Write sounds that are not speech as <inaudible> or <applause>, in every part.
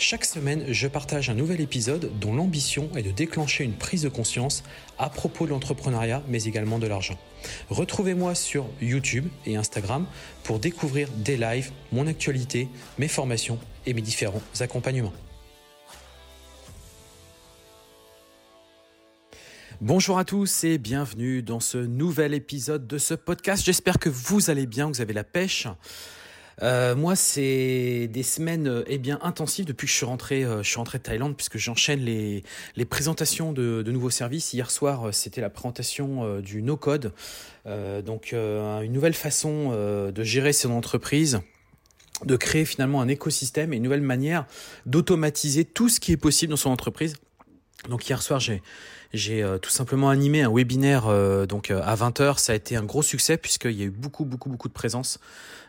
Chaque semaine, je partage un nouvel épisode dont l'ambition est de déclencher une prise de conscience à propos de l'entrepreneuriat, mais également de l'argent. Retrouvez-moi sur YouTube et Instagram pour découvrir des lives, mon actualité, mes formations et mes différents accompagnements. Bonjour à tous et bienvenue dans ce nouvel épisode de ce podcast. J'espère que vous allez bien, que vous avez la pêche. Euh, moi, c'est des semaines euh, eh bien intensives depuis que je suis rentré, euh, je suis rentré de Thaïlande puisque j'enchaîne les, présentations de, de, nouveaux services. Hier soir, c'était la présentation du No Code, donc une nouvelle façon de gérer son entreprise de créer finalement un écosystème et une nouvelle manière d'automatiser tout ce qui est possible dans son entreprise. Donc hier soir, j'ai euh, tout simplement animé un webinaire euh, donc euh, à 20h. Ça a été un gros succès puisqu'il y a eu beaucoup beaucoup beaucoup de présence,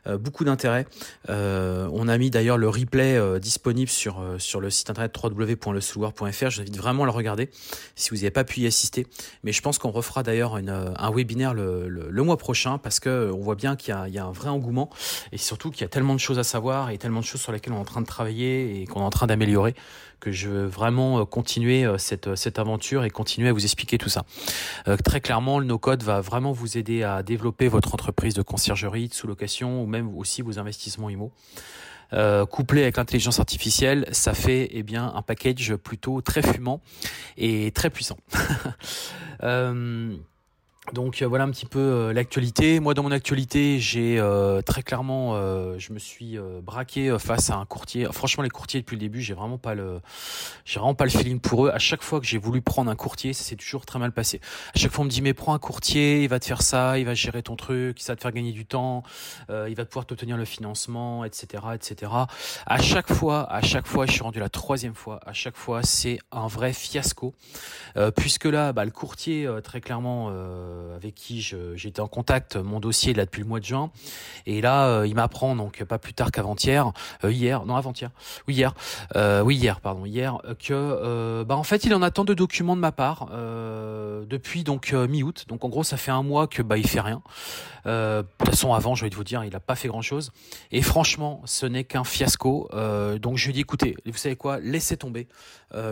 beaucoup d'intérêt. on a mis d'ailleurs le replay disponible sur sur le site internet www.lesouloir.fr. Je vous invite vraiment à le regarder si vous n'avez pas pu y assister. Mais je pense qu'on refera d'ailleurs un webinaire le, le, mois prochain parce que on voit bien qu'il y, y a, un vrai engouement et surtout qu'il y a tellement de choses à savoir et tellement de choses sur lesquelles on est en train de travailler et qu'on est en train d'améliorer que je veux vraiment continuer cette cette aventure et continuer à vous expliquer tout ça. Euh, très clairement, le no-code va vraiment vous aider à développer votre entreprise de conciergerie, de sous-location ou même aussi vos investissements IMO. Euh, couplé avec l'intelligence artificielle, ça fait eh bien un package plutôt très fumant et très puissant. <laughs> euh, donc euh, voilà un petit peu euh, l'actualité. Moi dans mon actualité, j'ai euh, très clairement, je me suis braqué face à un courtier. Franchement les courtiers depuis le début, j'ai vraiment pas le, j'ai vraiment pas le feeling pour eux. À chaque fois que j'ai voulu prendre un courtier, ça s'est toujours très mal passé. À chaque fois on me dit mais prends un courtier, il va te faire ça, il va gérer ton truc, ça va te faire gagner du temps, il va pouvoir t'obtenir le financement, etc., etc. À chaque fois, à chaque fois, je suis rendu la troisième fois. À chaque fois, c'est un vrai fiasco, puisque là, bah, le courtier très clairement euh, avec qui j'étais en contact, mon dossier là depuis le mois de juin. Et là, euh, il m'apprend donc pas plus tard qu'avant-hier, euh, hier, non avant-hier, oui hier, oui hier, pardon, hier, que bah en fait il en attend de documents de ma part depuis donc mi-août. Donc en gros ça fait un mois que bah il fait rien. de toute façon avant, je vais vous dire, il a pas fait grand-chose. Et franchement, ce n'est qu'un fiasco. donc je lui dis écoutez, vous savez quoi, laissez tomber,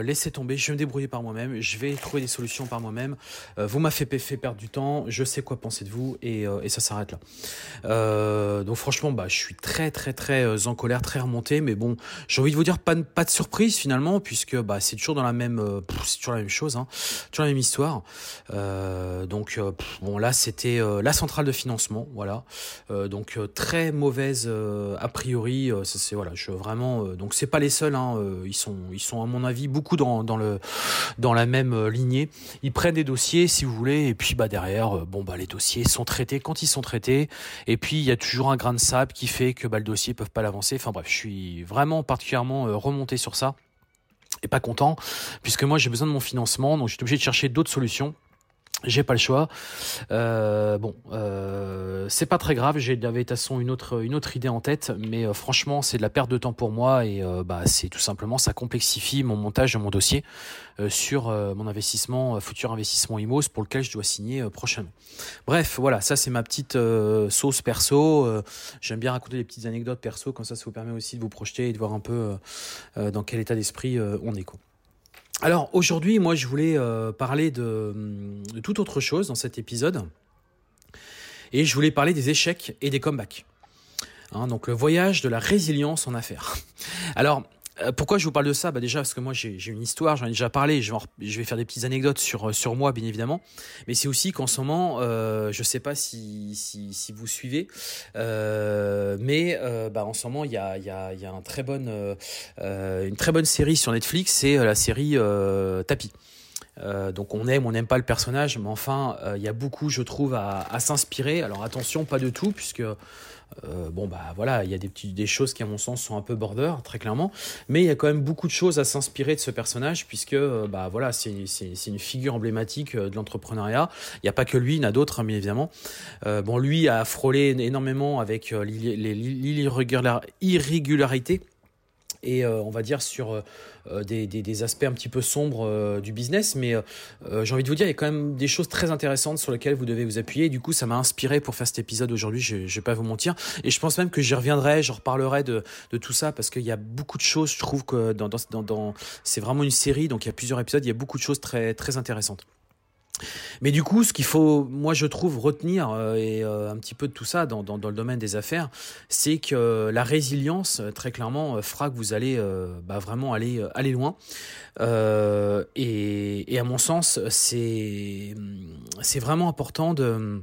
laissez tomber, je vais me débrouiller par moi-même, je vais trouver des solutions par moi-même. vous m'avez fait perdre du temps, je sais quoi penser de vous et, euh, ça s'arrête là. Euh, donc franchement, bah, je suis très très très euh, en colère, très remonté, mais bon, j'ai envie de vous dire pas, pas de surprise finalement, puisque bah, c'est toujours dans la même, c'est toujours la même chose, hein, toujours la même histoire. donc bon, là c'était la centrale de financement, voilà. donc très mauvaise a priori, c'est voilà, je vraiment, donc c'est pas les seuls, hein, ils sont ils sont à mon avis beaucoup dans, dans le dans la même lignée. Ils prennent des dossiers si vous voulez, et puis bah derrière euh, bon bah les dossiers sont traités quand ils sont traités, et puis il y a toujours un grain de sable qui fait que bah, le dossier peuvent pas l'avancer. Enfin bref, je suis vraiment particulièrement euh, remonté sur ça et pas content puisque moi j'ai besoin de mon financement, donc je suis obligé de chercher d'autres solutions. J'ai pas le choix. Euh, bon, euh, c'est pas très grave. J'ai de façon une autre une autre idée en tête, mais euh, franchement, c'est de la perte de temps pour moi et euh, bah c'est tout simplement ça complexifie mon montage de mon dossier euh, sur mon investissement futur investissement IMOS pour lequel je dois signer prochainement. Bref, voilà, ça c'est ma petite sauce perso. J'aime bien raconter des petites anecdotes perso, comme ça, ça vous permet aussi de vous projeter et de voir un peu dans quel état d'esprit on est quoi. Alors aujourd'hui, moi je voulais euh, parler de, de, autre chose dans cet épisode. Et je voulais parler des échecs et des comebacks. Hein, donc le voyage de la résilience en affaires. <laughs> Alors pourquoi je vous parle de ça? Bah Déjà parce que moi j'ai une histoire, j'en ai déjà parlé, je vais, faire des petites anecdotes sur, euh, sur moi bien évidemment, mais c'est aussi qu'en ce moment, euh, je sais pas si, si, vous suivez, euh, mais euh, bah, en ce moment il y a, y, a, y a très une très bonne série sur Netflix, c'est la série Tapis. donc on aime, on n'aime pas le personnage, mais enfin, il y a beaucoup, je trouve, à, à s'inspirer. Alors attention, pas de tout, puisque euh, bon bah voilà, il y a des, petites, des choses qui à mon sens sont un peu border, très clairement, mais il y a quand même beaucoup de choses à s'inspirer de ce personnage puisque euh, bah voilà, c'est une figure emblématique euh, de l'entrepreneuriat. Il n'y a pas que lui, il y en a d'autres, hein, bien évidemment. bon, lui a frôlé énormément avec l'irrégularité et on va dire sur euh, des, aspects un petit peu sombres euh, du business, mais euh, j'ai envie de vous dire, il y a quand même des choses très intéressantes sur lesquelles vous devez vous appuyer. du coup, ça m'a inspiré pour faire cet épisode aujourd'hui, je ne vais pas vous mentir. Et je pense même que j'y reviendrai, je reparlerai de, tout ça, parce qu'il y a beaucoup de choses, je trouve que dans, dans, c'est vraiment une série, donc il y a plusieurs épisodes, il y a beaucoup de choses très, très intéressantes. Mais du coup, ce qu'il faut, moi je trouve, retenir euh, et euh, un petit peu de tout ça dans, le domaine des affaires, c'est que la résilience, euh, très clairement, fera que vous allez bah, vraiment aller, aller loin. Et, à mon sens, c'est vraiment important de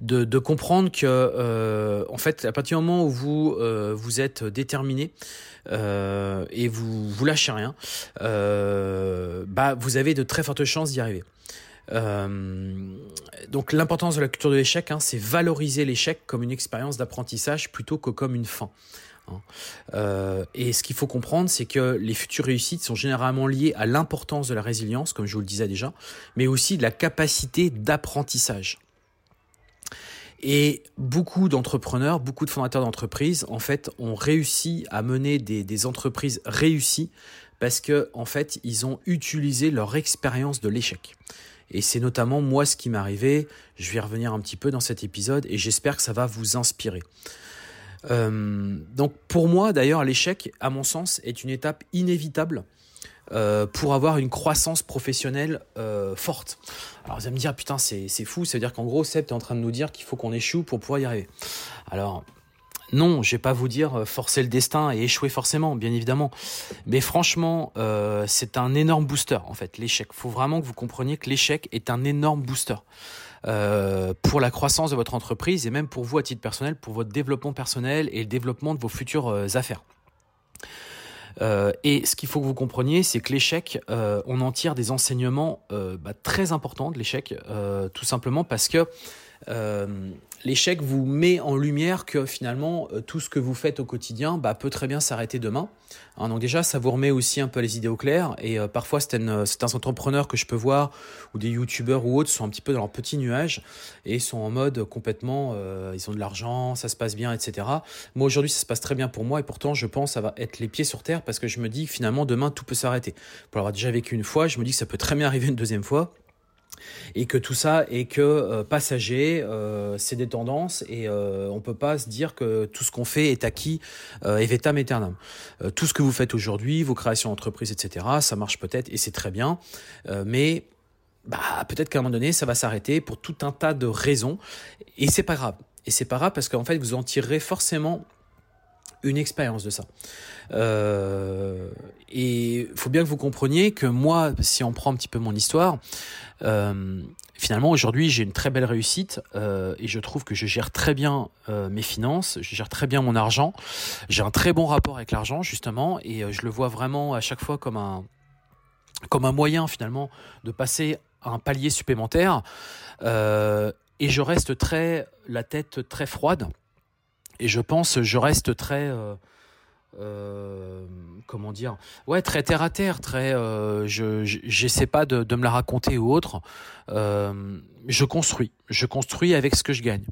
de, de comprendre que, euh, en fait, à partir du moment où vous, euh, vous êtes déterminé euh, et vous vous lâchez rien, euh, bah, vous avez de très fortes chances d'y arriver. Euh, donc l'importance de la culture de l'échec, hein, c'est valoriser l'échec comme une expérience d'apprentissage plutôt que comme une fin. Hein. Euh, et ce qu'il faut comprendre, c'est que les futures réussites sont généralement liées à l'importance de la résilience, comme je vous le disais déjà, mais aussi de la capacité d'apprentissage. Et beaucoup d'entrepreneurs, beaucoup de fondateurs d'entreprises, en fait, ont réussi à mener des, entreprises réussies parce que, fait, ils ont utilisé leur expérience de l'échec. Et c'est notamment moi ce qui m'est arrivé. Je vais revenir un petit peu dans cet épisode et j'espère que ça va vous inspirer. Euh, donc pour moi d'ailleurs l'échec à mon sens est une étape inévitable euh, pour avoir une croissance professionnelle euh, forte. Alors vous allez me dire, putain, c'est fou, ça veut dire qu'en gros, Seb, tu es en train de nous dire qu'il faut qu'on échoue pour pouvoir y arriver. Alors, non, je vais pas vous dire euh, forcer le destin et échouer forcément, bien évidemment. Mais franchement, c'est un énorme booster, en fait, l'échec. Il faut vraiment que vous compreniez que l'échec est un énorme booster. pour la croissance de votre entreprise et même pour vous à titre personnel, pour votre développement personnel et le développement de vos futures affaires. Euh, et ce qu'il faut que vous compreniez, c'est que l'échec, euh, on en tire des enseignements euh, bah, très importants de l'échec, tout simplement parce que l'échec vous met en lumière que finalement euh, tout ce que vous faites au quotidien bah, peut très bien s'arrêter demain. Hein, donc déjà, ça vous remet aussi un peu les idées au clair. Et euh, parfois, c'est un entrepreneurs que je peux voir ou des youtubeurs ou autres sont un petit peu dans leur petit nuage et sont en mode complètement, euh, ils ont de l'argent, ça se passe bien, etc. Moi aujourd'hui, ça se passe très bien pour moi et pourtant, je pense ça va être les pieds sur terre parce que je me dis finalement demain tout peut s'arrêter. Pour l'avoir déjà vécu une fois, je me dis que ça peut très bien arriver une deuxième fois et que tout ça est que euh, passager, euh, c'est des tendances et euh, on peut pas se dire que tout ce qu'on fait est acquis et vetam aeternam. tout ce que vous faites aujourd'hui, vos créations d'entreprise, etc., ça marche peut-être et c'est très bien, mais bah, peut-être qu'à un moment donné, ça va s'arrêter pour tout un tas de raisons et c'est pas grave. Et c'est pas grave parce qu'en fait, vous en tirerez forcément une expérience de ça. Euh, et faut bien que vous compreniez que moi, si on prend un petit peu mon histoire, euh, finalement aujourd'hui j'ai une très belle réussite euh, et je trouve que je gère très bien mes finances, je gère très bien mon argent, j'ai un très bon rapport avec l'argent justement et je le vois vraiment à chaque fois comme un comme un moyen finalement de passer à un palier supplémentaire et je reste très la tête très froide et je pense, je reste très, euh, euh, comment dire, ouais, très terre à terre, très, euh, je, j'essaie pas de, de, me la raconter ou autre. je construis, je construis avec ce que je gagne.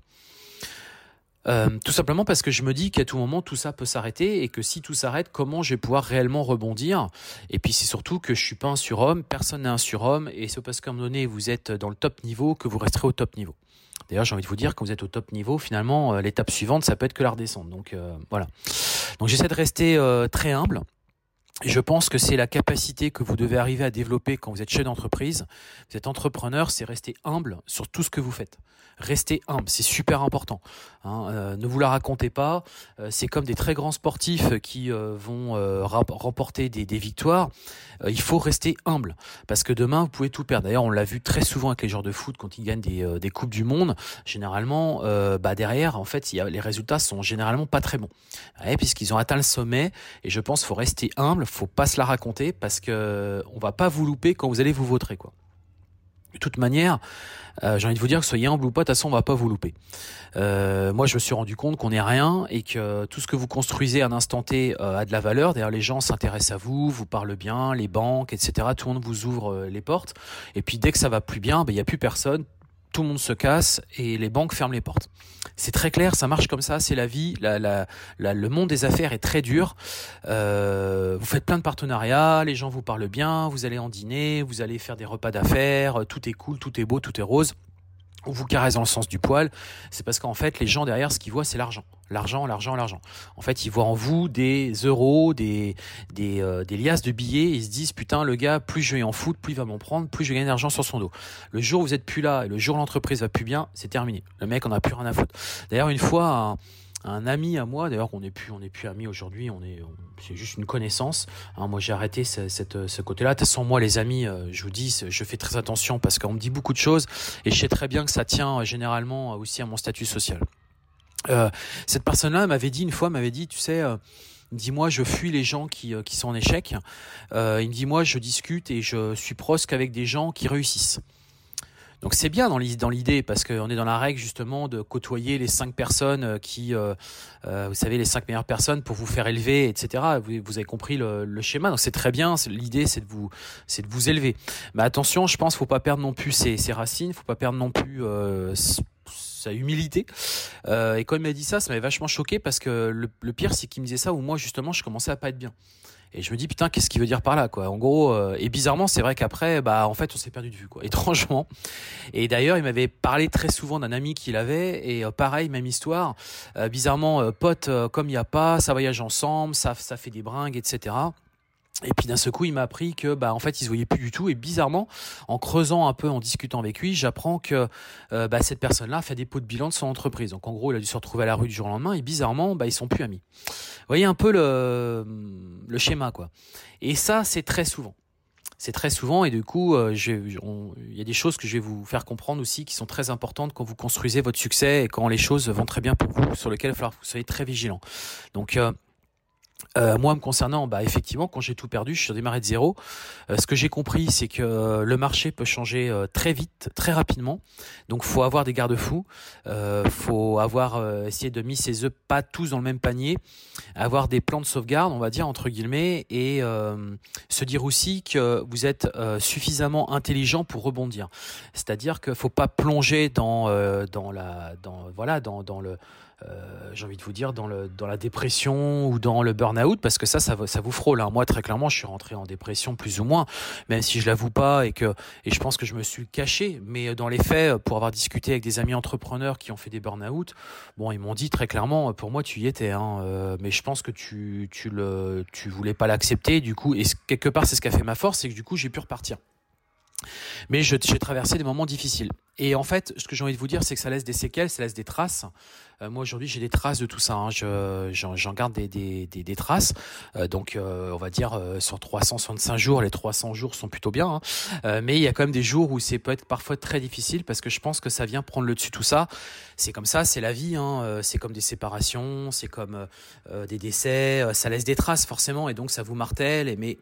tout simplement parce que je me dis qu'à tout moment tout ça peut s'arrêter et que si tout s'arrête, comment je vais pouvoir réellement rebondir? Et puis c'est surtout que je suis pas un surhomme, personne n'est un surhomme et c'est parce qu'à un moment donné vous êtes dans le top niveau que vous resterez au top niveau. D'ailleurs, j'ai envie de vous dire, quand vous êtes au top niveau, finalement, euh, l'étape suivante, ça peut être que la redescente. Donc euh, voilà. Donc j'essaie de rester euh, très humble. Je pense que c'est la capacité que vous devez arriver à développer quand vous êtes chef d'entreprise. Vous êtes entrepreneur, c'est rester humble sur tout ce que vous faites. Restez humble, c'est super important. Hein. Euh, ne vous la racontez pas. Euh, c'est comme des très grands sportifs qui euh, vont remporter des, victoires. il faut rester humble parce que demain vous pouvez tout perdre. D'ailleurs, on l'a vu très souvent avec les joueurs de foot quand ils gagnent des, des coupes du monde. Généralement, bah derrière, en fait, y a, les résultats sont généralement pas très bons, ouais, puisqu'ils ont atteint le sommet. Et je pense qu'il faut rester humble faut pas se la raconter parce que on va pas vous louper quand vous allez vous voter quoi. De toute manière, euh, j'ai envie de vous dire que soyez humble ou pas, de toute façon, on va pas vous louper. Euh, moi, je me suis rendu compte qu'on n'est rien et que tout ce que vous construisez à un instant T euh, a de la valeur. D'ailleurs, les gens s'intéressent à vous, vous parlent bien, les banques, etc. Tout le monde vous ouvre les portes. Et puis, dès que ça va plus bien, ben, il n'y a plus personne tout le monde se casse et les banques ferment les portes. C'est très clair, ça marche comme ça, c'est la vie. le monde des affaires est très dur. Euh, vous faites plein de partenariats, les gens vous parlent bien, vous allez en dîner, vous allez faire des repas d'affaires, tout est cool, tout est beau, tout est rose on vous caresse dans le sens du poil, c'est parce qu'en fait, les gens derrière, ce qu'ils voient, c'est l'argent. L'argent, l'argent, l'argent. En fait, ils voient en vous des euros, des, des, euh, des liasses de billets, et ils se disent, putain, le gars, plus je vais en foot, plus il va m'en prendre, plus je vais gagner d'argent sur son dos. Le jour où vous êtes plus là, et le jour où l'entreprise va plus bien, c'est terminé. Le mec, on a plus rien à foutre. D'ailleurs, une fois, ami à moi, d'ailleurs on n'est plus, plus amis aujourd'hui, on est, c'est juste une connaissance. Hein, moi j'ai arrêté ce, cette, ce côté-là. Façon moi les amis, euh, je vous dis, je fais très attention parce qu'on me dit beaucoup de choses et je sais très bien que ça tient euh, généralement aussi à mon statut social. Euh, cette personne-là m'avait dit une fois, m'avait dit, tu sais. Dis-moi, je fuis les gens qui, sont en échec. Euh, il me dit, moi, je discute et je suis proche qu'avec des gens qui réussissent. Donc c'est bien dans l'idée parce qu'on est dans la règle justement de côtoyer les cinq personnes euh, qui, euh, euh, vous savez, les cinq meilleures personnes pour vous faire élever, etc. Vous, avez compris le, schéma, donc c'est très bien. L'idée c'est de vous, c'est de vous élever. Mais attention, je pense, faut pas perdre non plus ses, ses racines, faut pas perdre non plus sa humilité. et quand il m'a dit ça, ça m'avait vachement choqué parce que le, le pire c'est qu'il me disait ça où moi justement je commençais à pas être bien. Et je me dis putain qu'est-ce qu'il veut dire par là quoi. En gros euh, et bizarrement c'est vrai qu'après bah en fait on s'est perdu de vue quoi. <laughs> Étrangement. Et d'ailleurs il m'avait parlé très souvent d'un ami qu'il avait et euh, pareil même histoire. Euh, bizarrement pote comme il y a pas, ça voyage ensemble, ça ça fait des bringues etc. Et puis d'un seul coup, il m'a appris que, bah, en fait, il se voyait plus du tout. Et bizarrement, en creusant un peu, en discutant avec lui, j'apprends que euh, bah, cette personne-là fait des pots de bilan de son entreprise. Donc, en gros, il a dû se retrouver à la rue du jour au lendemain. Et bizarrement, bah, ils sont plus amis. Vous voyez un peu le, le schéma, quoi. Et ça, c'est très souvent. C'est très souvent. Et du coup, euh, il y a des choses que je vais vous faire comprendre aussi qui sont très importantes quand vous construisez votre succès et quand les choses vont très bien pour vous, sur lesquelles il va falloir que vous soyez très vigilant. Donc, euh, euh, moi, me concernant, bah, effectivement, quand j'ai tout perdu, je suis redémarré de zéro. Euh, ce que j'ai compris, c'est que euh, le marché peut changer très vite, très rapidement. Donc, faut avoir des garde-fous. faut avoir essayé de mettre ses œufs pas tous dans le même panier, avoir des plans de sauvegarde, on va dire entre guillemets, et se dire aussi que vous êtes suffisamment intelligent pour rebondir. C'est-à-dire qu'il faut pas plonger dans dans la dans voilà dans dans le euh, j'ai envie de vous dire, dans, le, dans la dépression ou dans le burn-out, parce que ça, ça, ça vous frôle. Hein. Moi, très clairement, je suis rentré en dépression plus ou moins, même si je l'avoue pas et que et je pense que je me suis caché. Mais dans les faits, pour avoir discuté avec des amis entrepreneurs qui ont fait des burn-out, bon, ils m'ont dit très clairement, pour moi, tu y étais, hein, euh, mais je pense que tu, tu le, tu voulais pas l'accepter. Du coup, et quelque part, c'est ce qui a fait ma force, c'est que du coup, j'ai pu repartir. Mais j'ai traversé des moments difficiles. Et en fait, ce que j'ai envie de vous dire, c'est que ça laisse des séquelles, ça laisse des traces. Euh, moi aujourd'hui, j'ai des traces de tout ça. Hein. J'en garde des, traces. Euh, donc, euh, on va dire sur 365 jours, les 300 jours sont plutôt bien. Hein. Mais il y a quand même des jours où c'est peut être parfois très difficile parce que je pense que ça vient prendre le dessus tout ça. C'est comme ça, c'est la vie. Hein. C'est comme des séparations, c'est comme des décès. Ça laisse des traces forcément, et donc ça vous martèle. Mais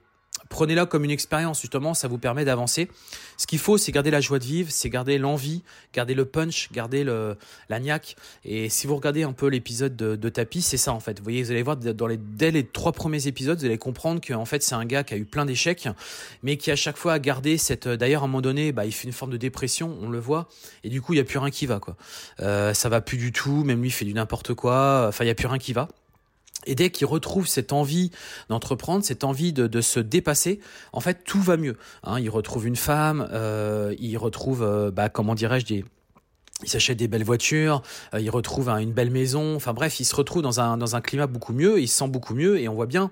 prenez-la comme une expérience, justement, ça vous permet d'avancer. Ce qu'il faut, c'est garder la joie de vivre, c'est garder l'envie, garder le punch, garder le, la niaque. Et si vous regardez un peu l'épisode de, de Tapis, c'est ça en fait. Vous voyez, vous allez voir, dans les, dès les trois premiers épisodes, vous allez comprendre qu'en fait, c'est un gars qui a eu plein d'échecs, mais qui à chaque fois a gardé cette... D'ailleurs, à un moment donné, bah, il fait une forme de dépression, on le voit, et du coup, il n'y a plus rien qui va. quoi. Euh, ça va plus du tout, même lui, fait du n'importe quoi, enfin, il n'y a plus rien qui va. Et dès qu'il retrouve cette envie d'entreprendre, cette envie de, de, se dépasser, en fait, tout va mieux. Hein, il retrouve une femme, euh, il retrouve, euh, bah, comment dirais-je, des, il s'achète des belles voitures, euh, il retrouve une belle maison. Enfin bref, il se retrouve dans un, dans un climat beaucoup mieux, il se sent beaucoup mieux, et on voit bien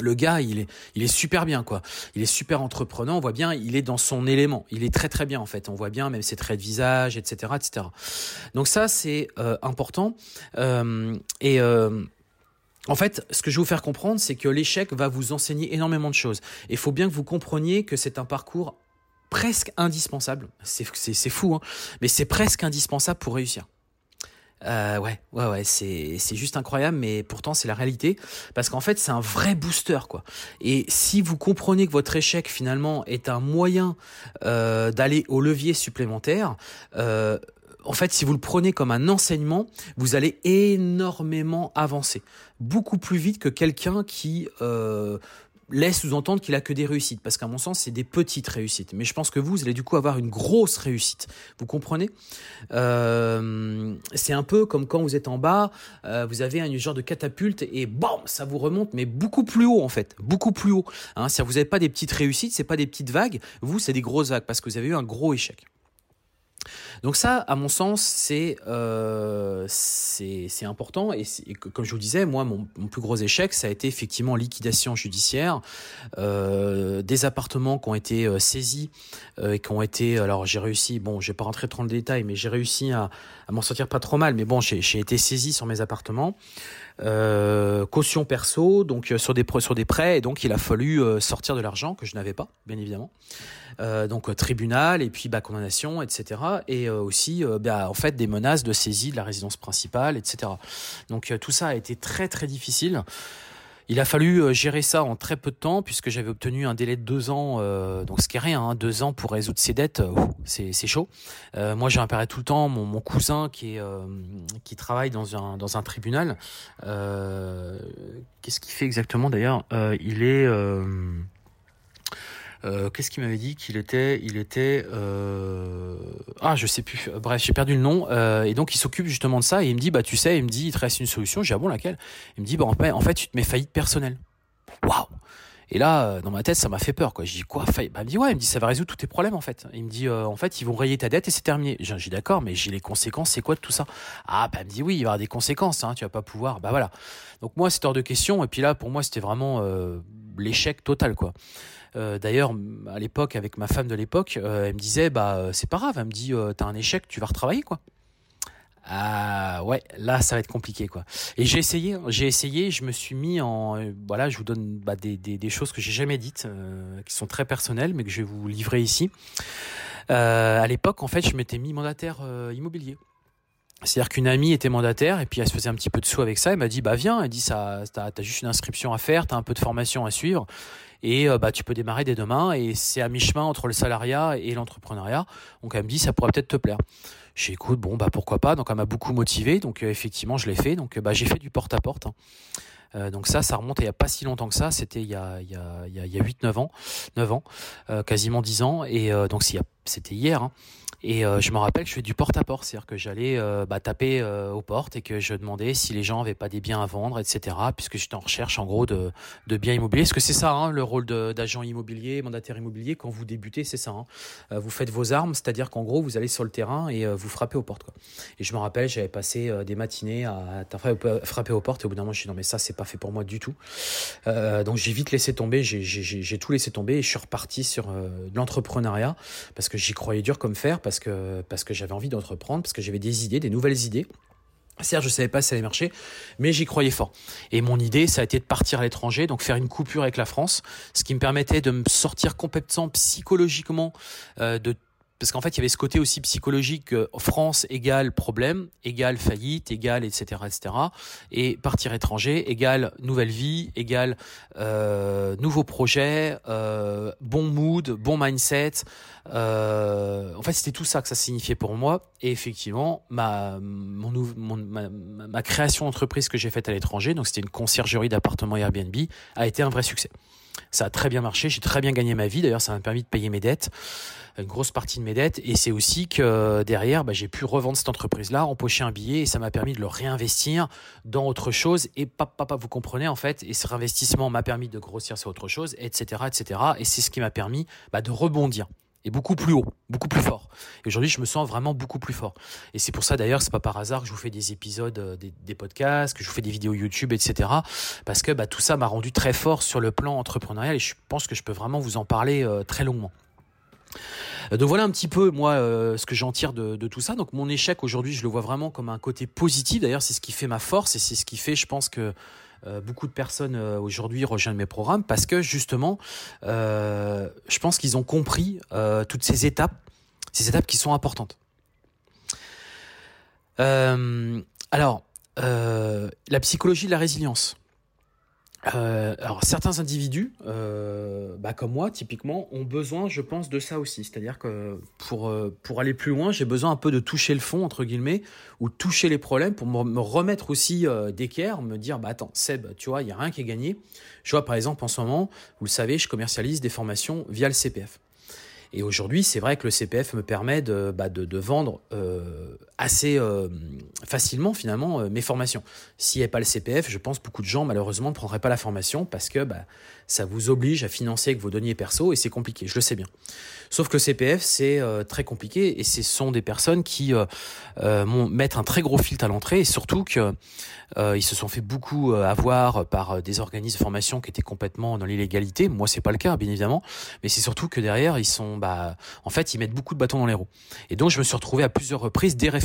le gars, il est, il est super bien, quoi. Il est super entreprenant. On voit bien, il est dans son élément. Il est très très bien en fait. On voit bien même ses traits de visage, etc., etc. Donc ça, c'est euh, important. Euh, et euh, en fait, ce que je vais vous faire comprendre, c'est que l'échec va vous enseigner énormément de choses. Et il faut bien que vous compreniez que c'est un parcours presque indispensable. C'est fou, hein mais c'est presque indispensable pour réussir. Euh, ouais, ouais, ouais, c'est juste incroyable, mais pourtant c'est la réalité parce qu'en fait c'est un vrai booster quoi. Et si vous comprenez que votre échec finalement est un moyen euh, d'aller au levier supplémentaire. Euh, en fait, si vous le prenez comme un enseignement, vous allez énormément avancer, beaucoup plus vite que quelqu'un qui euh, laisse sous-entendre qu'il a que des réussites, parce qu'à mon sens, c'est des petites réussites. Mais je pense que vous, vous allez du coup avoir une grosse réussite. Vous comprenez? Euh, C'est un peu comme quand vous êtes en bas, euh, vous avez un genre de catapulte et bam, ça vous remonte, mais beaucoup plus haut en fait, beaucoup plus haut. Hein, si vous n'avez pas des petites réussites, c'est pas des petites vagues, vous, c'est des grosses vagues, parce que vous avez eu un gros échec. Donc ça, à mon sens, c'est euh, important. Et, comme je vous disais, moi, mon, plus gros échec, ça a été effectivement liquidation judiciaire, euh, des appartements qui ont été euh, saisis euh, et qui ont été. Alors j'ai réussi. Bon, je vais pas rentrer trop dans le détail, mais j'ai réussi à, à m'en sortir pas trop mal. Mais bon, j'ai été saisi sur mes appartements. Euh, caution perso, donc euh, sur des sur des prêts, et donc il a fallu euh, sortir de l'argent que je n'avais pas, bien évidemment. donc tribunal et puis bah, condamnation, etc. Et aussi bah, en fait des menaces de saisie de la résidence principale, etc. Donc tout ça a été très très difficile. Il a fallu euh, gérer ça en très peu de temps puisque j'avais obtenu un délai de deux ans, euh, donc ce qui est rien, hein, deux ans pour résoudre ses dettes, euh, c'est chaud. moi, j'ai impéré tout le temps mon, mon cousin qui est qui travaille dans un dans un tribunal. Qu'est-ce qu'il fait exactement d'ailleurs? Il est euh, qu'est-ce qu'il m'avait dit qu'il était Il était euh... ah je sais plus. Bref, j'ai perdu le nom. Euh, et donc il s'occupe justement de ça et il me dit bah tu sais, il me dit il te reste une solution. J'ai ah bon laquelle? Il me dit bah en fait tu te mets faillite personnelle. Waouh et là, euh, dans ma tête, ça m'a fait peur, quoi. Je dis quoi faillite? Bah, Il me dit ouais, il me dit ça va résoudre tous tes problèmes en fait. Il me dit en fait ils vont rayer ta dette et c'est terminé. J'ai dit d'accord, mais j'ai les conséquences, c'est quoi de tout ça? Ah bah il me dit oui, il va y avoir des conséquences, hein, tu vas pas pouvoir. Bah voilà. Donc moi c'est hors de question. Et puis là pour moi c'était vraiment l'échec total quoi. Euh, d'ailleurs, à l'époque, avec ma femme de l'époque, euh, elle me disait, bah, euh, c'est pas grave. Elle me dit, t'as un échec, tu vas retravailler, quoi. Ah ouais, là ça va être compliqué quoi. Et j'ai essayé, hein, j'ai essayé, je me suis mis en voilà, je vous donne bah, des, des, choses que j'ai jamais dites, qui sont très personnelles, mais que je vais vous livrer ici. à l'époque, en fait, je m'étais mis mandataire immobilier. C'est-à-dire qu'une amie était mandataire et puis elle se faisait un petit peu de sous avec ça. Elle m'a dit bah viens, elle dit ça, t'as as juste une inscription à faire, t'as un peu de formation à suivre et euh, bah tu peux démarrer dès demain et c'est à mi-chemin entre le salariat et l'entrepreneuriat. Donc elle me dit ça pourrait peut-être te plaire. J'ai écoute bon bah pourquoi pas. Donc elle m'a beaucoup motivé. Donc euh, effectivement je l'ai fait. Donc bah j'ai fait du porte à porte. Hein. donc ça, ça remonte il n'y a pas si longtemps que ça, c'était il y a, a, a 8-9 ans, 9 ans, quasiment 10 ans, et donc c'était hier. Hein. Et euh, je me rappelle que je fais du porte-à-porte, c'est-à-dire que j'allais euh, bah, taper euh, aux portes et que je demandais si les gens avaient pas des biens à vendre, etc. Puisque j'étais en recherche, en gros, de, de biens immobiliers. Est-ce que c'est ça, hein, le rôle d'agent immobilier, mandataire immobilier, quand vous débutez, c'est ça. Hein. vous faites vos armes, c'est-à-dire qu'en gros, vous allez sur le terrain et vous frappez aux portes. Et je me rappelle, j'avais passé des matinées à, frapper aux portes et au bout d'un moment, je me suis dit non mais ça, c'est pas fait pour moi du tout. donc j'ai vite laissé tomber, j'ai tout laissé tomber et je suis reparti sur l'entrepreneuriat parce que j'y croyais dur comme fer. Parce parce que, j'avais envie d'entreprendre, parce que j'avais des idées, des nouvelles idées. Certes, je savais pas si ça allait marcher, mais j'y croyais fort. Et mon idée, ça a été de partir à l'étranger, donc faire une coupure avec la France, ce qui me permettait de me sortir complètement psychologiquement euh, parce qu'en fait, il y avait ce côté aussi psychologique que France égale problème, égale faillite, égale etc., etc. Et partir étranger égale nouvelle vie, égale euh, nouveau projet, euh, bon mood, bon mindset. Euh, en fait, c'était tout ça que ça signifiait pour moi. Et effectivement, ma, création d'entreprise que j'ai faite à l'étranger, donc c'était une conciergerie d'appartements Airbnb, a été un vrai succès. Ça a très bien marché, j'ai très bien gagné ma vie. D'ailleurs, ça m'a permis de payer mes dettes une grosse partie de mes dettes. Et c'est aussi que derrière, bah, j'ai pu revendre cette entreprise-là, empocher un billet et ça m'a permis de le réinvestir dans autre chose. Et papa, vous comprenez en fait. Et ce réinvestissement m'a permis de grossir sur autre chose, etc., etc. Et c'est ce qui m'a permis bah, de rebondir et beaucoup plus haut, beaucoup plus fort. Et aujourd'hui, je me sens vraiment beaucoup plus fort. Et c'est pour ça d'ailleurs, c'est pas par hasard que je vous fais des épisodes, euh, des, podcasts, que je vous fais des vidéos YouTube, etc. Parce que bah, tout ça m'a rendu très fort sur le plan entrepreneurial et je pense que je peux vraiment vous en parler euh, très longuement. Euh, donc voilà un petit peu moi ce que j'en tire de, tout ça. Donc mon échec aujourd'hui, je le vois vraiment comme un côté positif. D'ailleurs, c'est ce qui fait ma force et c'est ce qui fait, je pense que euh, beaucoup de personnes aujourd'hui rejoignent mes programmes parce que justement, je pense qu'ils ont compris toutes ces étapes, ces étapes qui sont importantes. Alors, la psychologie de la résilience. Euh, alors certains individus, euh, bah, comme moi typiquement, ont besoin, je pense, de ça aussi. C'est-à-dire que pour, euh, pour aller plus loin, j'ai besoin un peu de toucher le fond, entre guillemets, ou toucher les problèmes pour me, remettre aussi d'équerre, me dire, bah attends, Seb, tu vois, il n'y a rien qui est gagné. Je vois par exemple en ce moment, vous le savez, je commercialise des formations via le CPF. Et aujourd'hui, c'est vrai que le CPF me permet de, bah, de, vendre euh, assez euh, facilement finalement euh, mes formations. S'il n'y avait pas le CPF, je pense beaucoup de gens malheureusement ne prendraient pas la formation parce que bah, ça vous oblige à financer avec vos deniers perso et c'est compliqué, je le sais bien. Sauf que le CPF, c'est très compliqué et ce sont des personnes qui mettent un très gros filtre à l'entrée et surtout qu'ils se sont fait beaucoup avoir par des organismes de formation qui étaient complètement dans l'illégalité. Moi, c'est pas le cas, bien évidemment, mais c'est surtout que derrière, ils sont bah, en fait, ils mettent beaucoup de bâtons dans les roues. Et donc, je me suis retrouvé à plusieurs reprises déréférencé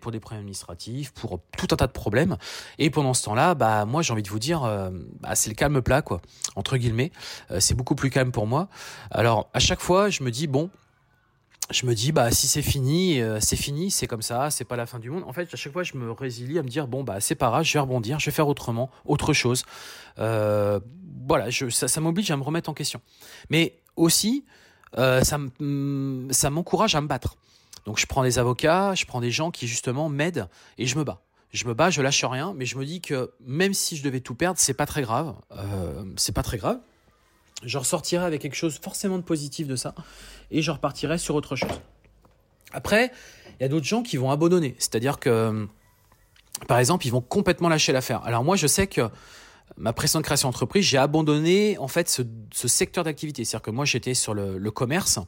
pour des problèmes administratifs, pour tout un tas de problèmes. Et pendant ce temps-là, bah, moi, j'ai envie de vous dire, euh, bah, c'est le calme plat, quoi, entre guillemets. Euh, c'est beaucoup plus calme pour moi. Alors, à chaque fois, je me dis, bon, je me dis bah si c'est fini euh, c'est fini c'est comme ça c'est pas la fin du monde en fait à chaque fois je me résilie à me dire bon c'est pas grave je vais rebondir je vais faire autrement autre chose voilà ça, m'oblige à me remettre en question mais aussi ça m'encourage à me battre. Donc je prends des avocats, je prends des gens qui justement m'aident et je me bats. Je me bats, je lâche rien, mais je me dis que même si je devais tout perdre, c'est pas très grave. Euh, c'est pas très grave. Je ressortirai avec quelque chose forcément de positif de ça et je repartirai sur autre chose. Après, il y a d'autres gens qui vont abandonner. C'est-à-dire que, par exemple, ils vont complètement lâcher l'affaire. Alors moi, je sais que ma précédente création d'entreprise, j'ai abandonné en fait ce, secteur d'activité. C'est-à-dire que moi j'étais sur le, commerce,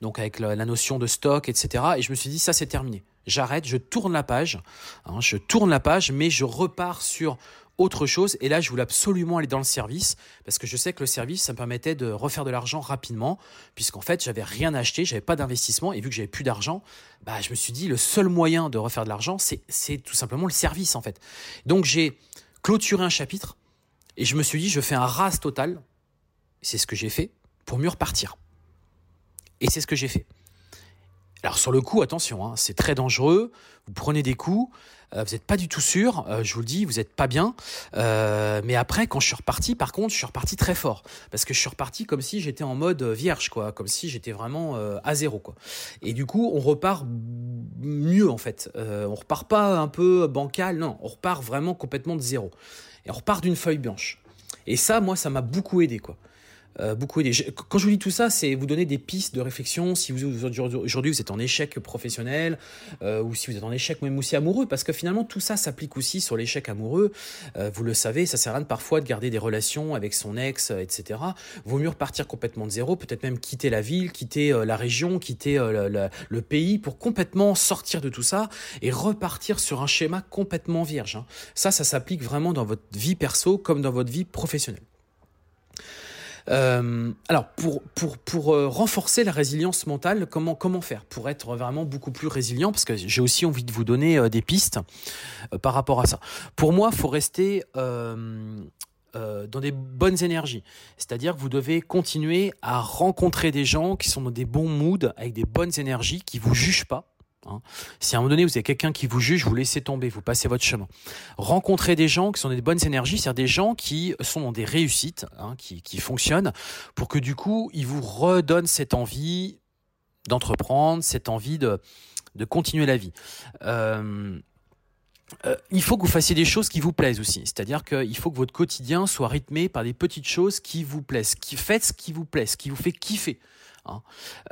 donc avec la, notion de stock, etc. Et je me suis dit ça c'est terminé. J'arrête, je tourne la page, hein, je tourne la page, mais je repars sur autre chose. Et là, je voulais absolument aller dans le service parce que je sais que le service, ça me permettait de refaire de l'argent rapidement, puisqu'en fait, j'avais rien acheté, j'avais pas d'investissement et vu que j'avais plus d'argent, bah, je me suis dit le seul moyen de refaire de l'argent, c'est tout simplement le service en fait. Donc j'ai clôturé un chapitre et je me suis dit, je fais un ras total. C'est ce que j'ai fait pour mieux repartir. Et c'est ce que j'ai fait. Alors sur le coup, attention, hein, c'est très dangereux. Vous prenez des coups, euh, vous n'êtes pas du tout sûr. Euh, je vous le dis, vous n'êtes pas bien. Euh, mais après, quand je suis reparti, par contre, je suis reparti très fort parce que je suis reparti comme si j'étais en mode vierge, quoi, comme si j'étais vraiment à zéro, quoi. Et du coup, on repart mieux en fait. on repart pas un peu bancal, non, on repart vraiment complètement de zéro et on repart d'une feuille blanche. Et ça, moi, ça m'a beaucoup aidé, quoi. Euh, beaucoup aidé. quand je vous dis tout ça, c'est vous donner des pistes de réflexion si vous aujourd'hui vous êtes en échec professionnel euh, ou si vous êtes en échec même aussi amoureux, parce que finalement tout ça s'applique aussi sur l'échec amoureux. Euh, vous le savez, ça sert à rien parfois de garder des relations avec son ex, etc. Vaut mieux repartir complètement de zéro, peut-être même quitter la ville, quitter la région, quitter le, pays pour complètement sortir de tout ça et repartir sur un schéma complètement vierge. Hein. Ça, ça s'applique vraiment dans votre vie perso comme dans votre vie professionnelle. Euh, alors, pour, pour, pour euh, renforcer la résilience mentale, comment, comment faire pour être vraiment beaucoup plus résilient? Parce que j'ai aussi envie de vous donner euh, des pistes par rapport à ça. Pour moi, il faut rester dans des bonnes énergies. C'est-à-dire que vous devez continuer à rencontrer des gens qui sont dans des bons moods, avec des bonnes énergies, qui vous jugent pas Hein. Si à un moment donné vous avez quelqu'un qui vous juge, vous laissez tomber, vous passez votre chemin. Rencontrez des gens qui sont des bonnes énergies, c'est-à-dire des gens qui sont dans des réussites, hein, qui, fonctionnent, pour que du coup ils vous redonnent cette envie d'entreprendre, cette envie de, continuer la vie. Euh, euh, il faut que vous fassiez des choses qui vous plaisent aussi. C'est-à-dire qu'il faut que votre quotidien soit rythmé par des petites choses qui vous plaisent. Qui, faites ce qui vous plaît, ce qui vous fait kiffer. Hein.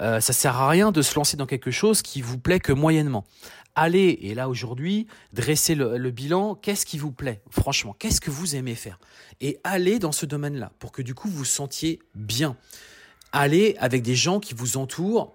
Euh, ça sert à rien de se lancer dans quelque chose qui vous plaît que moyennement. Allez, et là aujourd'hui, dressez le, bilan, qu'est-ce qui vous plaît Franchement, qu'est-ce que vous aimez faire? Et allez dans ce domaine-là pour que du coup vous vous sentiez bien. Allez avec des gens qui vous entourent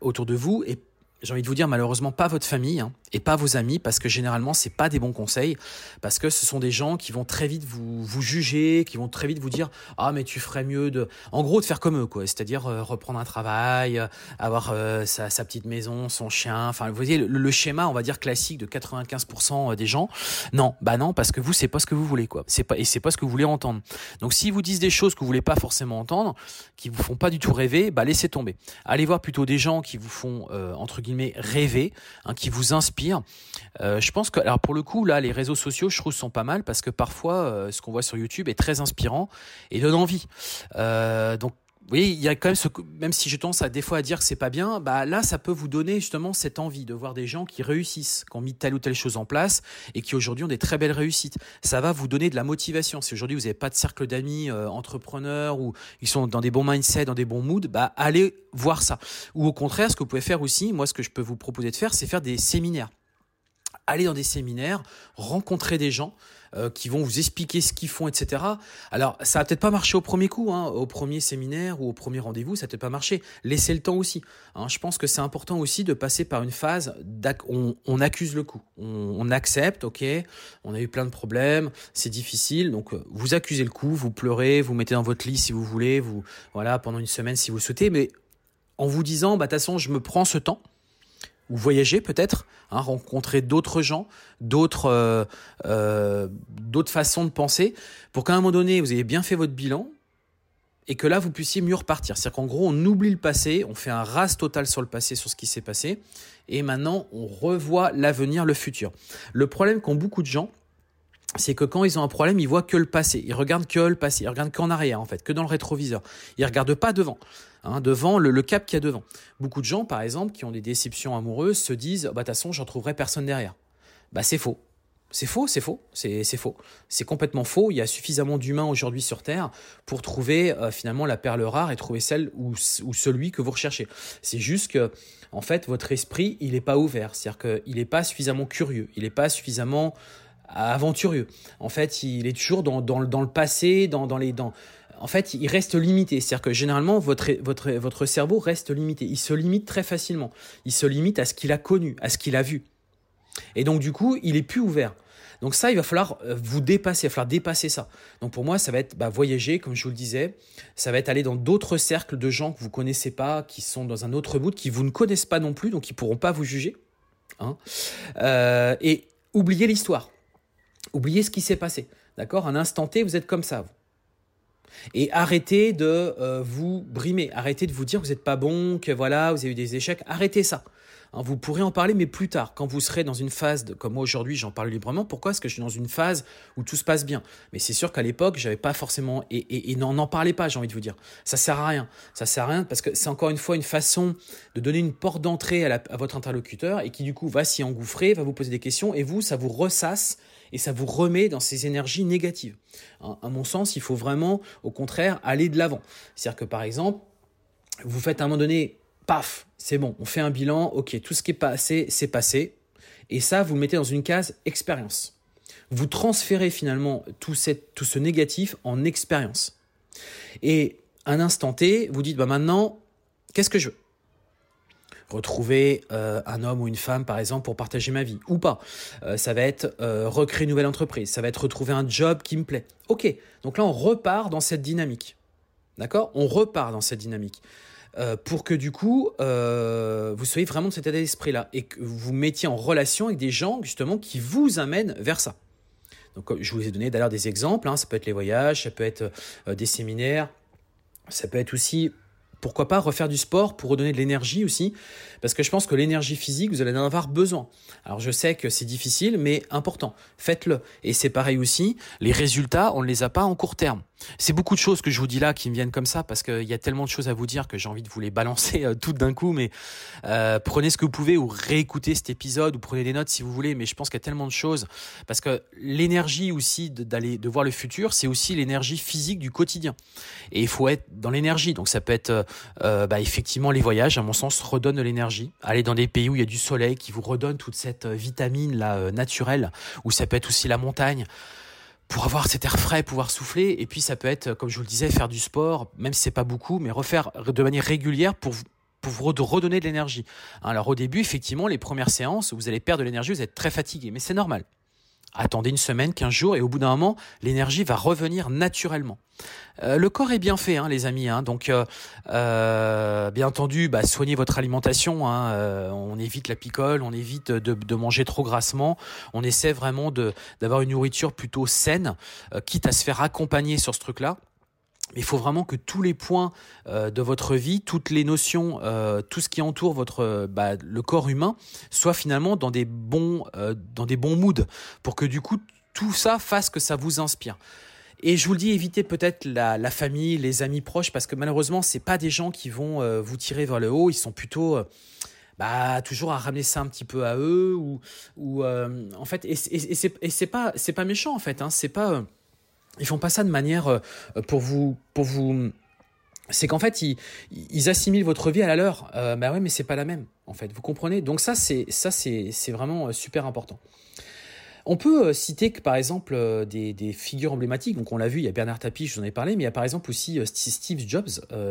autour de vous et j'ai envie de vous dire malheureusement pas votre famille hein, et pas vos amis parce que généralement c'est pas des bons conseils parce que ce sont des gens qui vont très vite vous vous juger, qui vont très vite vous dire ah mais tu ferais mieux de en gros de faire comme eux quoi, c'est-à-dire euh, reprendre un travail, euh, avoir euh, sa, petite maison, son chien, enfin vous voyez le, schéma on va dire classique de 95% des gens. Non, bah non parce que vous c'est pas ce que vous voulez quoi. C'est pas et c'est pas ce que vous voulez entendre. Donc s'ils vous disent des choses que vous voulez pas forcément entendre, qui vous font pas du tout rêver, bah laissez tomber. Allez voir plutôt des gens qui vous font entre guillemets rêver, hein, qui vous inspire. Euh, je pense que, alors pour le coup, là, les réseaux sociaux, je trouve, sont pas mal parce que parfois, euh, ce qu'on voit sur YouTube est très inspirant et donne envie. Euh, oui, il y a quand même ce, même si je tendance à des fois à dire que c'est pas bien, bah là, ça peut vous donner justement cette envie de voir des gens qui réussissent, qui ont mis telle ou telle chose en place et qui aujourd'hui ont des très belles réussites. Ça va vous donner de la motivation. Si aujourd'hui vous n'avez pas de cercle d'amis euh, entrepreneurs ou ils sont dans des bons mindsets, dans des bons moods, bah allez voir ça. Ou au contraire, ce que vous pouvez faire aussi, moi, ce que je peux vous proposer de faire, c'est faire des séminaires. Aller dans des séminaires, rencontrer des gens, euh, qui vont vous expliquer ce qu'ils font, etc. Alors, ça va peut-être pas marché au premier coup, hein, au premier séminaire ou au premier rendez-vous, ça va peut-être pas marché. Laissez le temps aussi. Hein. Je pense que c'est important aussi de passer par une phase on, on accuse le coup, on, on, accepte, ok, on a eu plein de problèmes, c'est difficile, donc euh, vous accusez le coup, vous pleurez, vous mettez dans votre lit si vous voulez, vous voilà pendant une semaine si vous souhaitez, mais en vous disant, bah de toute façon, je me prends ce temps ou voyager peut-être, hein, rencontrer d'autres gens, d'autres euh, euh, d'autres façons de penser, pour qu'à un moment donné, vous ayez bien fait votre bilan et que là, vous puissiez mieux repartir. C'est-à-dire qu'en gros, on oublie le passé, on fait un ras total sur le passé, sur ce qui s'est passé, et maintenant, on revoit l'avenir, le futur. Le problème qu'ont beaucoup de gens, c'est que quand ils ont un problème, ils voient que le passé. Ils regardent que le passé. Ils regardent qu'en arrière, en fait, que dans le rétroviseur. Ils regardent pas devant. Hein, devant le, cap qu'il y a devant. Beaucoup de gens, par exemple, qui ont des déceptions amoureuses, se disent, bah, de toute façon, j'en trouverai personne derrière. Bah, c'est faux. C'est faux, c'est faux, c'est faux. C'est complètement faux. Il y a suffisamment d'humains aujourd'hui sur Terre pour trouver euh, finalement la perle rare et trouver celle ou, celui que vous recherchez. C'est juste que, en fait, votre esprit, il n'est pas ouvert. C'est-à-dire qu'il n'est pas suffisamment curieux. Il n'est pas suffisamment aventurieux. En fait, il est toujours dans, dans, dans le passé, dans, dans les... en fait, il reste limité. C'est-à-dire que généralement, votre, cerveau reste limité. Il se limite très facilement. Il se limite à ce qu'il a connu, à ce qu'il a vu. Et donc, du coup, il est plus ouvert. Donc ça, il va falloir euh, vous dépasser, il va falloir dépasser ça. Donc pour moi, ça va être bah, voyager, comme je vous le disais. Ça va être aller dans d'autres cercles de gens que vous connaissez pas, qui sont dans un autre bout, qui vous ne connaissent pas non plus, donc ils pourront pas vous juger. Hein. Euh, et oubliez l'histoire. Oubliez ce qui s'est passé. D'accord? Un instant T, vous êtes comme ça. Et arrêtez de euh, vous brimer, arrêtez de vous dire que vous n'êtes pas bon, que voilà, vous avez eu des échecs, arrêtez ça. Hein, vous pourrez en parler, mais plus tard, quand vous serez dans une phase, comme moi aujourd'hui, j'en parle librement. Pourquoi Parce que je suis dans une phase où tout se passe bien? Mais c'est sûr qu'à l'époque, j'avais pas forcément et, et, n'en parlez pas, j'ai envie de vous dire. Ça sert à rien. Ça sert à rien parce que c'est encore une fois une façon de donner une porte d'entrée à, à, votre interlocuteur et qui du coup va s'y engouffrer, va vous poser des questions et vous, ça vous ressasse et ça vous remet dans ces énergies négatives. Hein, à mon sens, il faut vraiment, au contraire, aller de l'avant. C'est-à-dire que par exemple, vous faites à un moment donné paf, c'est bon, on fait un bilan, ok, tout ce qui est passé, c'est passé. Et ça, vous le mettez dans une case expérience. Vous transférez finalement tout, ce négatif en expérience. Et un instant T, vous dites, bah maintenant, qu'est-ce que je veux? Retrouver euh, un homme ou une femme, par exemple, pour partager ma vie, ou pas. Euh, ça va être euh, recréer une nouvelle entreprise, ça va être retrouver un job qui me plaît. Ok, donc là, on repart dans cette dynamique. D'accord? On repart dans cette dynamique. Pour que du coup, vous soyez vraiment de cet état d'esprit-là et que vous mettiez en relation avec des gens justement qui vous amènent vers ça. Donc, je vous ai donné d'ailleurs des exemples. Hein, ça peut être les voyages, ça peut être des séminaires, ça peut être aussi pourquoi pas refaire du sport pour redonner de l'énergie aussi Parce que je pense que l'énergie physique, vous allez en avoir besoin. Alors je sais que c'est difficile, mais important. Faites-le. Et c'est pareil aussi, les résultats, on ne les a pas en court terme. C'est beaucoup de choses que je vous dis là qui me viennent comme ça parce qu'il y a tellement de choses à vous dire que j'ai envie de vous les balancer <laughs> euh, toutes d'un coup. Mais euh, prenez ce que vous pouvez ou réécoutez cet épisode ou prenez des notes si vous voulez. Mais je pense qu'il y a tellement de choses parce que l'énergie aussi d'aller de voir le futur, c'est aussi l'énergie physique du quotidien. Et il faut être dans l'énergie. Donc ça peut être euh, bah, effectivement les voyages, à mon sens, redonnent de l'énergie. Aller dans des pays où il y a du soleil qui vous redonne toute cette vitamine là naturelle. Ou ça peut être aussi la montagne pour avoir cet air frais, pouvoir souffler. Et puis ça peut être, comme je vous le disais, faire du sport, même si c'est pas beaucoup, mais refaire de manière régulière pour pour vous redonner de l'énergie. Alors au début, effectivement, les premières séances, vous allez perdre de l'énergie, vous êtes très fatigué, mais c'est normal. Attendez une semaine, quinze jours, et au bout d'un moment, l'énergie va revenir naturellement. Euh, le corps est bien fait, hein, les amis. Hein, donc, euh, euh, bien entendu, bah, soignez votre alimentation. Hein, on évite la picole, on évite de, de, manger trop grassement. On essaie vraiment d'avoir une nourriture plutôt saine, quitte à se faire accompagner sur ce truc-là. Il faut vraiment que tous les points euh, de votre vie, toutes les notions, euh, tout ce qui entoure votre bah, le corps humain, soit finalement dans des bons euh, dans des bons moods, pour que du coup tout ça fasse que ça vous inspire. Et je vous le dis, évitez peut-être la, famille, les amis proches, parce que malheureusement, c'est pas des gens qui vont vous tirer vers le haut. Ils sont plutôt bah toujours à ramener ça un petit peu à eux ou en fait et, et, et c'est pas pas méchant en fait hein, c'est pas ils font pas ça de manière euh, pour vous pour vous c'est qu'en fait ils, assimilent votre vie à la leur. Euh, bah ouais mais c'est pas la même en fait. Vous comprenez? Donc ça c'est ça c'est c'est vraiment euh, super important. On peut euh, citer que par exemple des, des, figures emblématiques, donc on l'a vu, il y a Bernard Tapie, je vous en ai parlé, mais il y a par exemple aussi Steve Jobs.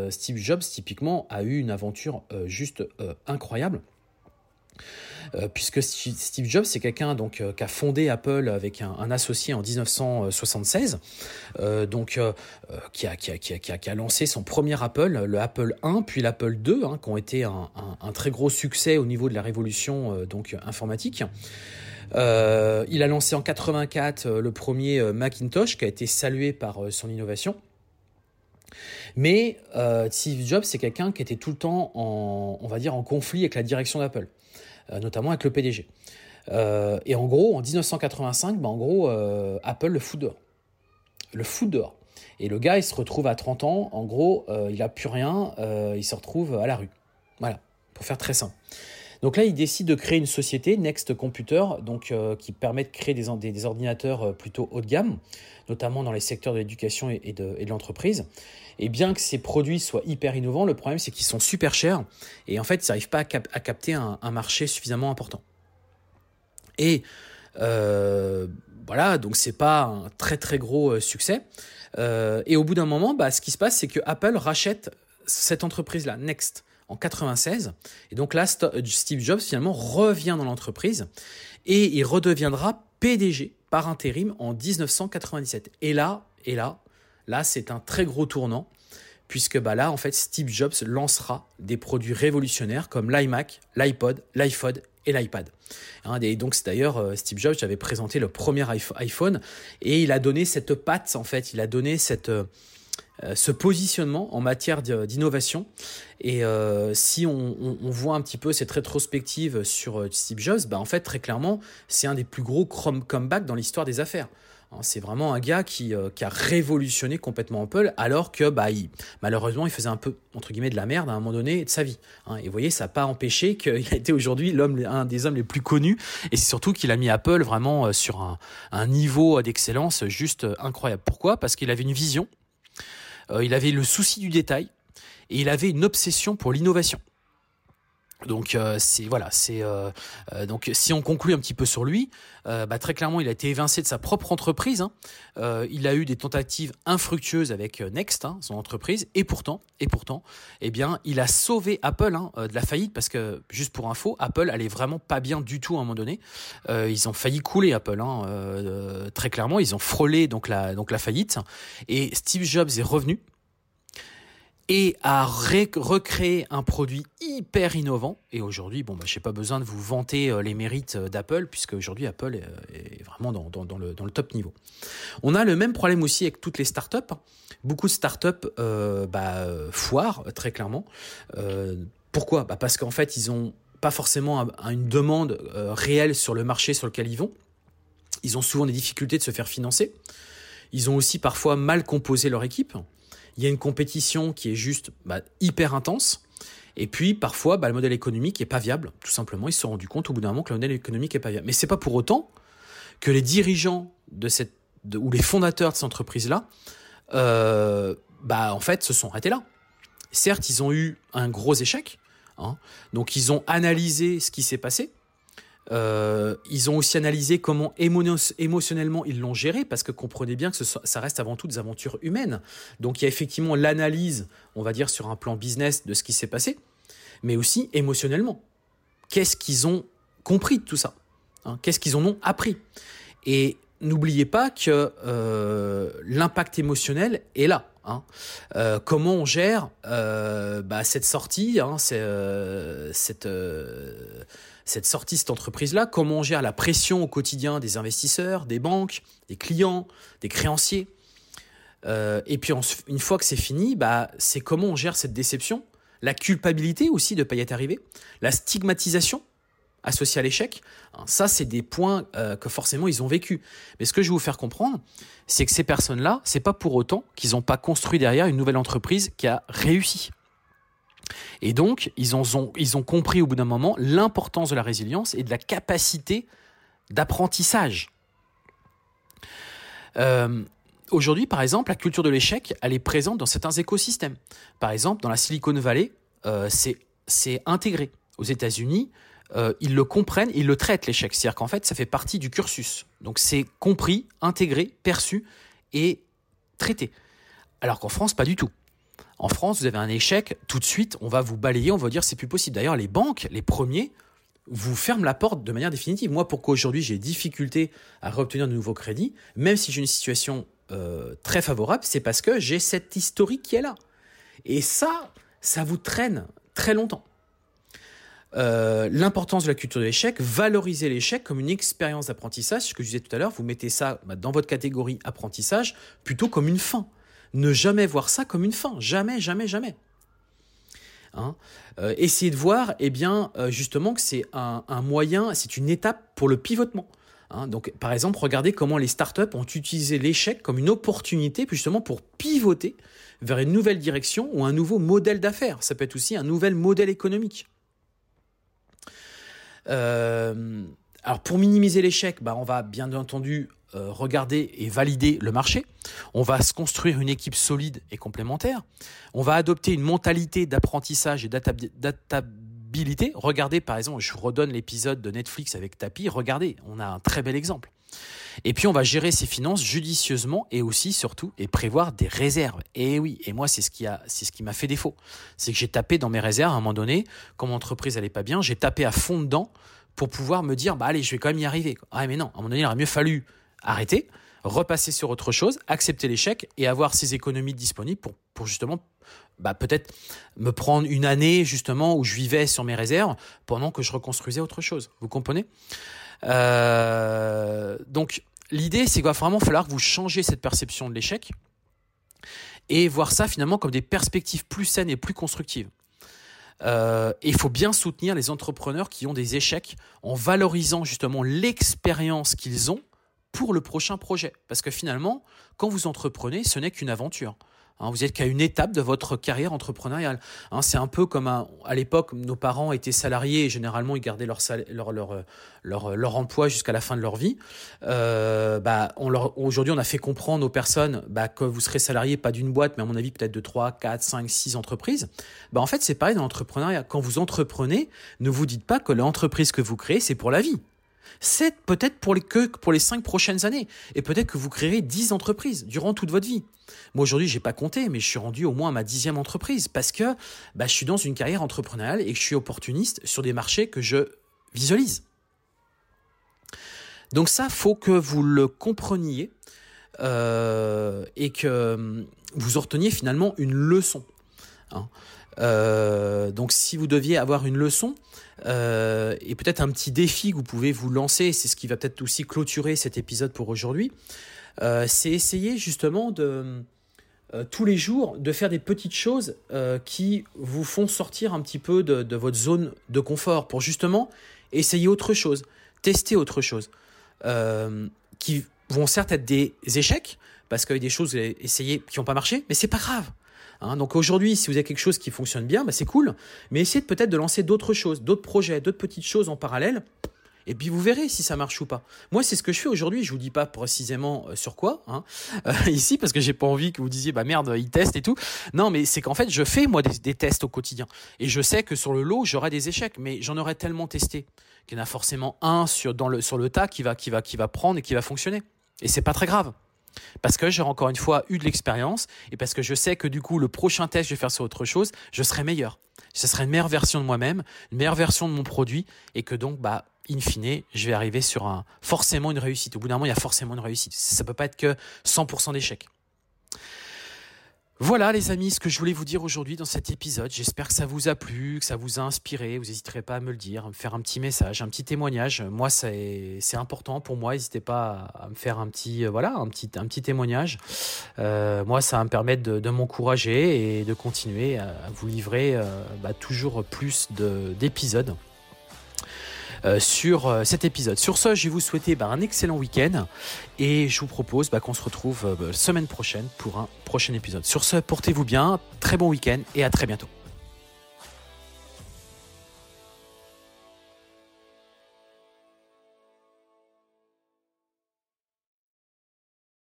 Steve Jobs typiquement a eu une aventure juste incroyable. Euh, puisque Steve Jobs, c'est quelqu'un donc euh, qui a fondé Apple avec un, associé en 1976, euh, donc qui a, lancé son premier Apple, le Apple 1, puis l'Apple 2, hein, qui ont été un, très gros succès au niveau de la révolution donc informatique. Euh, il a lancé en 84 le premier Macintosh qui a été salué par son innovation. Mais euh, Steve Jobs, c'est quelqu'un qui était tout le temps on va dire, en conflit avec la direction d'Apple. Euh, notamment avec le PDG. Euh, et en gros, en 1985, bah, en euh, Apple le fout dehors. Le fout dehors. Et le gars, il se retrouve à 30 ans, en gros, il n'a plus rien, il se retrouve à la rue. Voilà, pour faire très simple. Donc là, il décide de créer une société, Next Computer, donc, qui permet de créer des, ordinateurs plutôt haut de gamme, notamment dans les secteurs de l'éducation et, de, l'entreprise. Et bien que ces produits soient hyper innovants, le problème c'est qu'ils sont super chers et en fait ils n'arrivent pas à, capter un, marché suffisamment important. Et euh, voilà, donc c'est pas un très très gros euh, succès. Euh, et au bout d'un moment, bah, ce qui se passe, c'est que Apple rachète cette entreprise-là, Next, en 96. Et donc là, Steve Jobs finalement revient dans l'entreprise et il redeviendra PDG par intérim en 1997. Et là, et là, Là, c'est un très gros tournant, puisque bah, là, en fait, Steve Jobs lancera des produits révolutionnaires comme l'iMac, l'iPod, l'iPhone et l'iPad. Hein, et donc, c'est d'ailleurs euh, Steve Jobs avait présenté le premier iPhone et il a donné cette patte, en fait, il a donné cette, euh, ce positionnement en matière d'innovation. Et euh, si on, voit un petit peu cette rétrospective sur Steve Jobs, bah en fait, très clairement, c'est un des plus gros comebacks dans l'histoire des affaires. Hein, c'est vraiment un gars euh, qui, a révolutionné complètement Apple, alors que bah, malheureusement, il faisait un peu, entre guillemets, de la merde à un moment donné de sa vie. Hein. Et vous voyez, ça n'a pas empêché <laughs> qu'il a été aujourd'hui l'homme, un des hommes les plus connus, et c'est surtout qu'il a mis Apple vraiment euh, sur un, niveau d'excellence juste euh, incroyable. Pourquoi? Parce qu'il avait une vision, il avait le souci du détail, et il avait une obsession pour l'innovation. Donc euh, c'est voilà, c'est euh, euh, donc si on conclut un petit peu sur lui, bah, très clairement il a été évincé de sa propre entreprise. Hein. il a eu des tentatives infructueuses avec Next, hein, son entreprise, et pourtant, et pourtant, eh bien, il a sauvé Apple hein, de la faillite parce que juste pour info, Apple allait vraiment pas bien du tout à un moment donné. ils ont failli couler Apple, très clairement, ils ont frôlé donc la donc la faillite. Et Steve Jobs est revenu et à recréer un produit hyper innovant. Et aujourd'hui, bon, bah, je n'ai pas besoin de vous vanter euh, les mérites euh, d'Apple, puisque aujourd'hui, Apple est vraiment dans, le, top niveau. On a le même problème aussi avec toutes les startups. Beaucoup de startups euh, bah, foirent, très clairement. Euh, pourquoi? Bah Parce qu'en fait, ils n'ont pas forcément une demande euh, réelle sur le marché sur lequel ils vont. Ils ont souvent des difficultés de se faire financer. Ils ont aussi parfois mal composé leur équipe. Il y a une compétition qui est juste bah, hyper intense. Et puis parfois, bah, le modèle économique n'est pas viable. Tout simplement, ils se sont rendus compte au bout d'un moment que le modèle économique n'est pas viable. Mais c'est pas pour autant que les dirigeants de cette ou les fondateurs de cette entreprise-là, euh, bah en fait, se sont arrêtés là. Certes, ils ont eu un gros échec. Hein, donc ils ont analysé ce qui s'est passé. Euh, ils ont aussi analysé comment émotionnellement ils l'ont géré, parce que comprenez bien que ça reste avant tout des aventures humaines. Donc il y a effectivement l'analyse, on va dire, sur un plan business de ce qui s'est passé, mais aussi émotionnellement. Qu'est-ce qu'ils ont compris de tout ça hein? Qu'est-ce qu'ils en ont appris? Et n'oubliez pas que euh, l'impact émotionnel est là. Hein. Euh, comment on gère bah, cette sortie, hein, cette cette sortie, cette entreprise-là, comment on gère la pression au quotidien des investisseurs, des banques, des clients, des créanciers. Euh, et puis une fois que c'est fini, bah, c'est comment on gère cette déception, la culpabilité aussi de ne pas y être arrivé, la stigmatisation associée à l'échec. Hein, ça, c'est des points euh, que forcément ils ont vécu. Mais ce que je vais vous faire comprendre, c'est que ces personnes-là, c'est pas pour autant qu'ils n'ont pas construit derrière une nouvelle entreprise qui a réussi. Et donc, ils ont, compris au bout d'un moment l'importance de la résilience et de la capacité d'apprentissage. Euh, aujourd'hui, par exemple, la culture de l'échec, elle est présente dans certains écosystèmes. Par exemple, dans la Silicon Valley, euh, c'est intégré. Aux États-Unis, euh, ils le comprennent, ils le traitent l'échec. C'est-à-dire qu'en fait, ça fait partie du cursus. Donc c'est compris, intégré, perçu et traité. Alors qu'en France, pas du tout. En France, vous avez un échec, tout de suite, on va vous balayer, on va dire c'est plus possible. D'ailleurs, les banques, les premiers, vous ferment la porte de manière définitive. Moi, pourquoi aujourd'hui j'ai difficulté à obtenir de nouveaux crédits, même si j'ai une situation euh, très favorable, c'est parce que j'ai cette historique qui est là. Et ça, ça vous traîne très longtemps. Euh, l'importance de la culture de l'échec, valoriser l'échec comme une expérience d'apprentissage, ce que je disais tout à l'heure, vous mettez ça bah, dans votre catégorie apprentissage plutôt comme une fin. Ne jamais voir ça comme une fin, jamais, jamais, jamais. Hein euh, essayez de voir, eh bien, euh, justement, que c'est un, moyen, c'est une étape pour le pivotement. Hein Donc, par exemple, regardez comment les startups ont utilisé l'échec comme une opportunité, justement, pour pivoter vers une nouvelle direction ou un nouveau modèle d'affaires. Ça peut être aussi un nouvel modèle économique. Euh, alors, pour minimiser l'échec, bah, on va bien entendu regarder et valider le marché. On va se construire une équipe solide et complémentaire. On va adopter une mentalité d'apprentissage et d'adaptabilité. Regardez par exemple, je redonne l'épisode de Netflix avec Tapi. Regardez, on a un très bel exemple. Et puis on va gérer ses finances judicieusement et aussi surtout et prévoir des réserves. Et oui, et moi c'est ce qui a c'est ce qui m'a fait défaut. C'est que j'ai tapé dans mes réserves à un moment donné, quand mon entreprise allait pas bien, j'ai tapé à fond dedans pour pouvoir me dire bah allez, je vais quand même y arriver. Ah mais non, à un moment donné, il aurait mieux fallu arrêter, repasser sur autre chose, accepter l'échec et avoir ces économies disponibles pour, pour justement bah, peut-être me prendre une année justement où je vivais sur mes réserves pendant que je reconstruisais autre chose. Vous comprenez? Euh, Donc l'idée c'est qu'il va vraiment falloir que vous changez cette perception de l'échec et voir ça finalement comme des perspectives plus saines et plus constructives. Euh, il faut bien soutenir les entrepreneurs qui ont des échecs en valorisant justement l'expérience qu'ils ont pour le prochain projet. Parce que finalement, quand vous entreprenez, ce n'est qu'une aventure. Hein, vous êtes qu'à une étape de votre carrière entrepreneuriale. Hein, c'est un peu comme à l'époque, nos parents étaient salariés et généralement ils gardaient leur, leur, leur emploi jusqu'à la fin de leur vie. Euh, bah, aujourd'hui, on a fait comprendre aux personnes bah, que vous serez salarié pas d'une boîte, mais à mon avis peut-être de 3, 4, 5, 6 entreprises. Bah, en fait, c'est pareil dans l'entrepreneuriat. Quand vous entreprenez, ne vous dites pas que l'entreprise que vous créez, c'est pour la vie c'est peut-être pour les, que pour les cinq prochaines années. Et peut-être que vous créerez dix entreprises durant toute votre vie. Moi, aujourd'hui, j'ai pas compté, mais je suis rendu au moins à ma dixième entreprise parce que bah, je suis dans une carrière entrepreneuriale et que je suis opportuniste sur des marchés que je visualise. Donc ça, faut que vous le compreniez euh, et que vous en reteniez finalement une leçon. Hein. Euh, donc si vous deviez avoir une leçon euh, et peut-être un petit défi que vous pouvez vous lancer, c'est ce qui va peut-être aussi clôturer cet épisode pour aujourd'hui, euh, c'est essayer justement de tous les jours de faire des petites choses qui vous font sortir un petit peu de, de, votre zone de confort pour justement essayer autre chose, tester autre chose, qui vont certes être des échecs parce qu'il y a des choses essayées qui n'ont pas marché, mais c'est pas grave. Hein, donc aujourd'hui, si vous avez quelque chose qui fonctionne bien, bah, c'est cool, mais essayez peut-être de lancer d'autres choses, d'autres projets, d'autres petites choses en parallèle. Et puis vous verrez si ça marche ou pas. Moi, c'est ce que je fais aujourd'hui. Je vous dis pas précisément euh, sur quoi hein, <laughs> euh, ici parce que j'ai pas envie que vous disiez bah merde, ils testent et tout. Non, mais c'est qu'en fait, je fais moi des, tests au quotidien et je sais que sur le lot, j'aurai des échecs, mais j'en aurai tellement testé qu'il y en a forcément un sur dans le sur le tas qui va qui va qui va prendre et qui va fonctionner. Et c'est pas très grave. Parce que j'ai encore une fois eu de l'expérience et parce que je sais que du coup, le prochain test, je vais faire sur autre chose, je serai meilleur. Ce serait une meilleure version de moi-même, une meilleure version de mon produit et que donc, bah, in fine, je vais arriver sur un, forcément une réussite. Au bout d'un moment, il y a forcément une réussite. Ça peut pas être que 100% d'échec. Voilà les amis, ce que je voulais vous dire aujourd'hui dans cet épisode. J'espère que ça vous a plu, que ça vous a inspiré. Vous n'hésiterez pas à me le dire, à me faire un petit message, un petit témoignage. Moi, c'est important pour moi. N'hésitez pas à me faire un petit, euh, voilà, un petit, un petit témoignage. Euh, moi, ça va me permettre de, m'encourager et de continuer à, vous livrer euh, bah, toujours plus d'épisodes. Euh, sur euh, cet épisode. Sur ce, je vais vous souhaiter bah, un excellent week-end et je vous propose bah, qu'on se retrouve euh, semaine prochaine pour un prochain épisode. Sur ce, portez-vous bien, très bon week-end et à très bientôt.